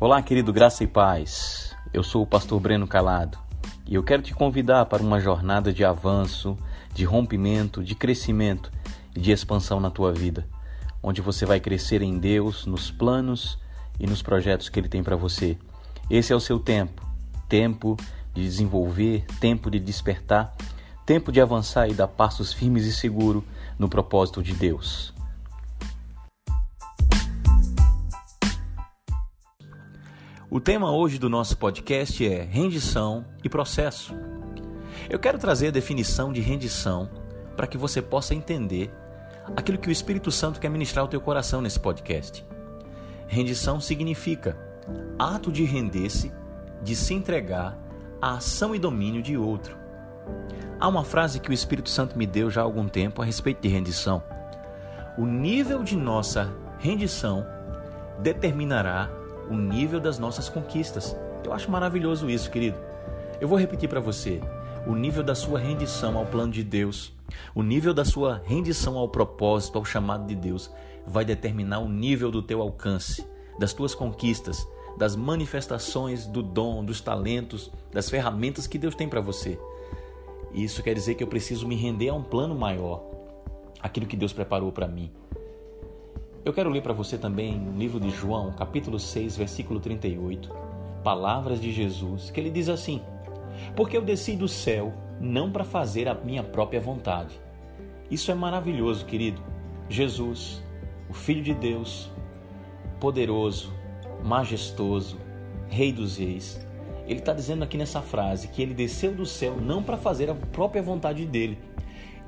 Olá, querido Graça e Paz. Eu sou o pastor Breno Calado e eu quero te convidar para uma jornada de avanço, de rompimento, de crescimento e de expansão na tua vida, onde você vai crescer em Deus, nos planos e nos projetos que Ele tem para você. Esse é o seu tempo tempo de desenvolver, tempo de despertar, tempo de avançar e dar passos firmes e seguros no propósito de Deus. O tema hoje do nosso podcast é rendição e processo. Eu quero trazer a definição de rendição para que você possa entender aquilo que o Espírito Santo quer ministrar ao teu coração nesse podcast. Rendição significa ato de render-se, de se entregar à ação e domínio de outro. Há uma frase que o Espírito Santo me deu já há algum tempo a respeito de rendição. O nível de nossa rendição determinará o nível das nossas conquistas. Eu acho maravilhoso isso, querido. Eu vou repetir para você. O nível da sua rendição ao plano de Deus, o nível da sua rendição ao propósito, ao chamado de Deus, vai determinar o nível do teu alcance, das tuas conquistas, das manifestações do dom, dos talentos, das ferramentas que Deus tem para você. Isso quer dizer que eu preciso me render a um plano maior, aquilo que Deus preparou para mim. Eu quero ler para você também no livro de João, capítulo 6, versículo 38, palavras de Jesus, que ele diz assim: Porque eu desci do céu não para fazer a minha própria vontade. Isso é maravilhoso, querido. Jesus, o Filho de Deus, poderoso, majestoso, Rei dos Reis, ele está dizendo aqui nessa frase que ele desceu do céu não para fazer a própria vontade dele.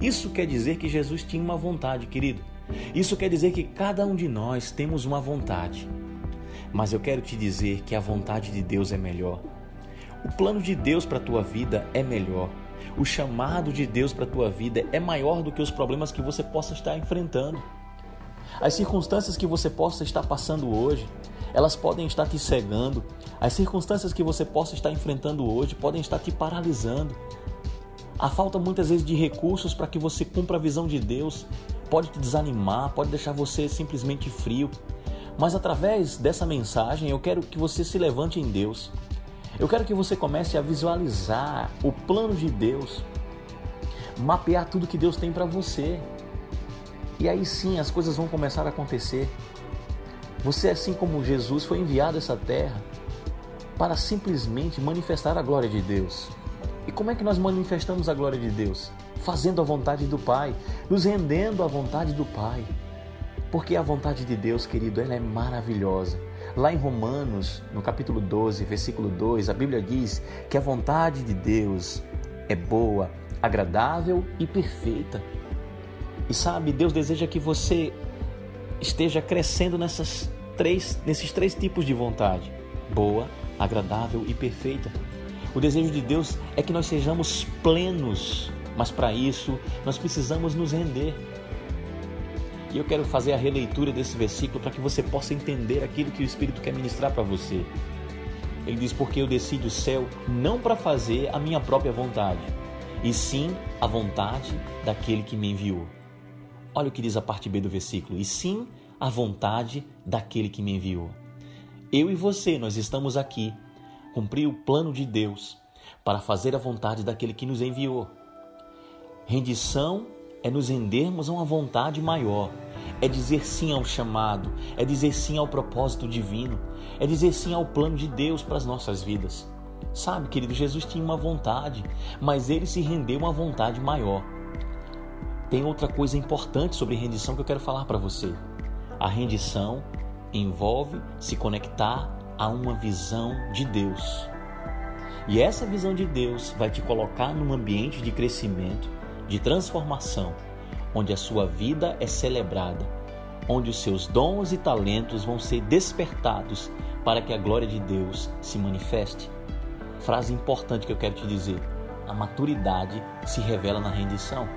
Isso quer dizer que Jesus tinha uma vontade, querido. Isso quer dizer que cada um de nós temos uma vontade. Mas eu quero te dizer que a vontade de Deus é melhor. O plano de Deus para a tua vida é melhor. O chamado de Deus para a tua vida é maior do que os problemas que você possa estar enfrentando. As circunstâncias que você possa estar passando hoje, elas podem estar te cegando. As circunstâncias que você possa estar enfrentando hoje podem estar te paralisando. A falta muitas vezes de recursos para que você cumpra a visão de Deus pode te desanimar, pode deixar você simplesmente frio. Mas através dessa mensagem eu quero que você se levante em Deus. Eu quero que você comece a visualizar o plano de Deus, mapear tudo que Deus tem para você. E aí sim as coisas vão começar a acontecer. Você, assim como Jesus, foi enviado a essa terra para simplesmente manifestar a glória de Deus. E como é que nós manifestamos a glória de Deus? Fazendo a vontade do Pai, nos rendendo à vontade do Pai. Porque a vontade de Deus, querido, ela é maravilhosa. Lá em Romanos, no capítulo 12, versículo 2, a Bíblia diz que a vontade de Deus é boa, agradável e perfeita. E sabe, Deus deseja que você esteja crescendo nessas três, nesses três tipos de vontade: boa, agradável e perfeita. O desejo de Deus é que nós sejamos plenos, mas para isso nós precisamos nos render. E eu quero fazer a releitura desse versículo para que você possa entender aquilo que o Espírito quer ministrar para você. Ele diz: Porque eu desci do céu não para fazer a minha própria vontade, e sim a vontade daquele que me enviou. Olha o que diz a parte B do versículo: E sim a vontade daquele que me enviou. Eu e você, nós estamos aqui cumprir o plano de Deus para fazer a vontade daquele que nos enviou. Rendição é nos rendermos a uma vontade maior, é dizer sim ao chamado, é dizer sim ao propósito divino, é dizer sim ao plano de Deus para as nossas vidas. Sabe, querido, Jesus tinha uma vontade, mas ele se rendeu a uma vontade maior. Tem outra coisa importante sobre rendição que eu quero falar para você. A rendição envolve se conectar a uma visão de Deus. E essa visão de Deus vai te colocar num ambiente de crescimento, de transformação, onde a sua vida é celebrada, onde os seus dons e talentos vão ser despertados para que a glória de Deus se manifeste. Frase importante que eu quero te dizer: a maturidade se revela na rendição.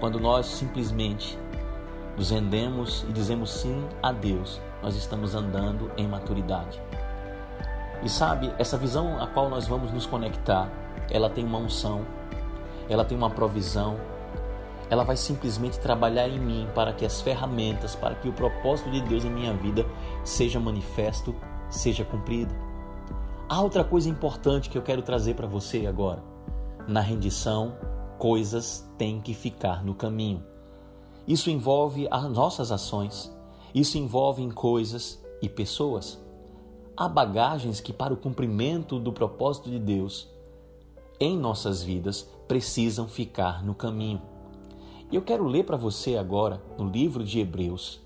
Quando nós simplesmente nos rendemos e dizemos sim a Deus, nós estamos andando em maturidade. E sabe, essa visão a qual nós vamos nos conectar, ela tem uma unção, ela tem uma provisão, ela vai simplesmente trabalhar em mim para que as ferramentas, para que o propósito de Deus em minha vida seja manifesto seja cumprida. Há outra coisa importante que eu quero trazer para você agora. Na rendição, coisas têm que ficar no caminho. Isso envolve as nossas ações, isso envolve coisas e pessoas. Há bagagens que, para o cumprimento do propósito de Deus em nossas vidas, precisam ficar no caminho. E eu quero ler para você agora, no livro de Hebreus.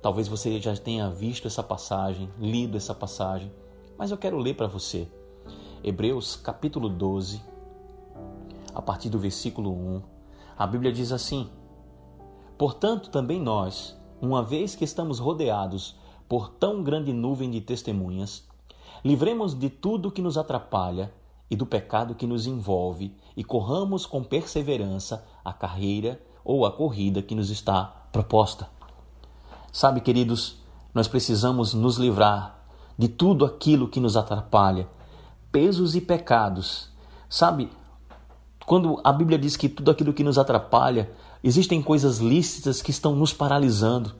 Talvez você já tenha visto essa passagem, lido essa passagem, mas eu quero ler para você. Hebreus capítulo 12, a partir do versículo 1. A Bíblia diz assim: Portanto, também nós, uma vez que estamos rodeados por tão grande nuvem de testemunhas, livremos de tudo que nos atrapalha e do pecado que nos envolve e corramos com perseverança a carreira ou a corrida que nos está proposta. Sabe, queridos, nós precisamos nos livrar de tudo aquilo que nos atrapalha, pesos e pecados. Sabe, quando a Bíblia diz que tudo aquilo que nos atrapalha Existem coisas lícitas que estão nos paralisando.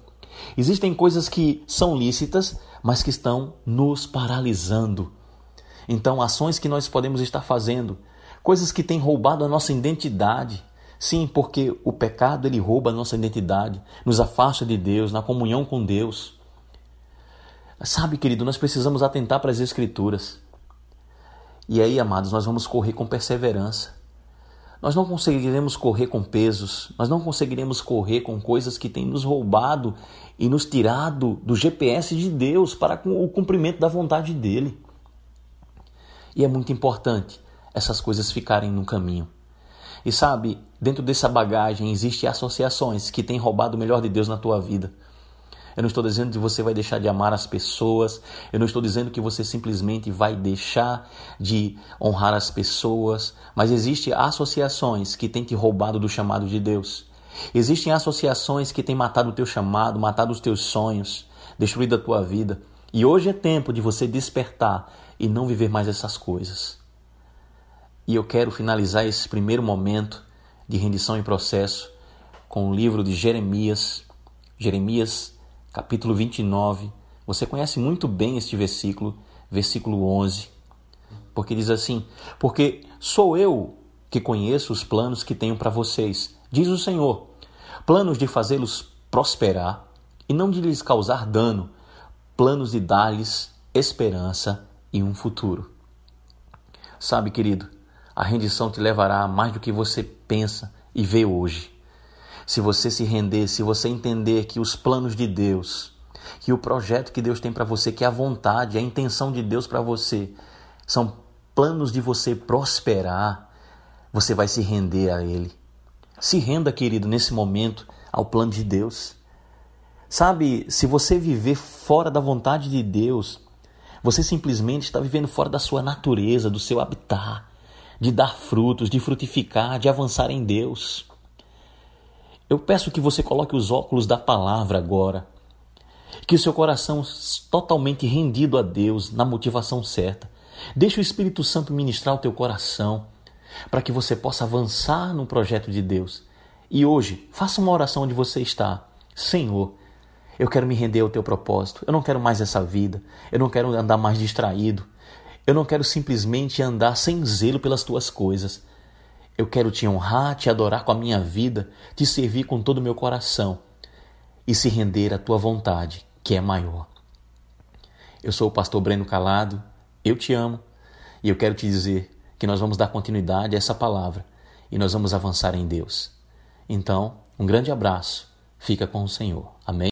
Existem coisas que são lícitas, mas que estão nos paralisando. Então, ações que nós podemos estar fazendo, coisas que têm roubado a nossa identidade. Sim, porque o pecado ele rouba a nossa identidade, nos afasta de Deus, na comunhão com Deus. Sabe, querido, nós precisamos atentar para as Escrituras. E aí, amados, nós vamos correr com perseverança. Nós não conseguiremos correr com pesos, nós não conseguiremos correr com coisas que têm nos roubado e nos tirado do GPS de Deus para o cumprimento da vontade dele. E é muito importante essas coisas ficarem no caminho. E sabe, dentro dessa bagagem existem associações que têm roubado o melhor de Deus na tua vida. Eu não estou dizendo que você vai deixar de amar as pessoas. Eu não estou dizendo que você simplesmente vai deixar de honrar as pessoas. Mas existem associações que têm te roubado do chamado de Deus. Existem associações que têm matado o teu chamado, matado os teus sonhos, destruído a tua vida. E hoje é tempo de você despertar e não viver mais essas coisas. E eu quero finalizar esse primeiro momento de rendição em processo com o livro de Jeremias, Jeremias capítulo 29. Você conhece muito bem este versículo, versículo 11, porque diz assim: Porque sou eu que conheço os planos que tenho para vocês, diz o Senhor, planos de fazê-los prosperar e não de lhes causar dano, planos de dar-lhes esperança e um futuro. Sabe, querido, a rendição te levará a mais do que você pensa e vê hoje se você se render, se você entender que os planos de Deus, que o projeto que Deus tem para você, que a vontade, a intenção de Deus para você, são planos de você prosperar, você vai se render a Ele. Se renda, querido, nesse momento ao plano de Deus. Sabe, se você viver fora da vontade de Deus, você simplesmente está vivendo fora da sua natureza, do seu habitat, de dar frutos, de frutificar, de avançar em Deus. Eu peço que você coloque os óculos da palavra agora. Que o seu coração totalmente rendido a Deus, na motivação certa. Deixe o Espírito Santo ministrar o teu coração para que você possa avançar no projeto de Deus. E hoje, faça uma oração onde você está. Senhor, eu quero me render ao teu propósito. Eu não quero mais essa vida. Eu não quero andar mais distraído. Eu não quero simplesmente andar sem zelo pelas tuas coisas. Eu quero te honrar, te adorar com a minha vida, te servir com todo o meu coração e se render à tua vontade, que é maior. Eu sou o pastor Breno Calado, eu te amo e eu quero te dizer que nós vamos dar continuidade a essa palavra e nós vamos avançar em Deus. Então, um grande abraço, fica com o Senhor. Amém?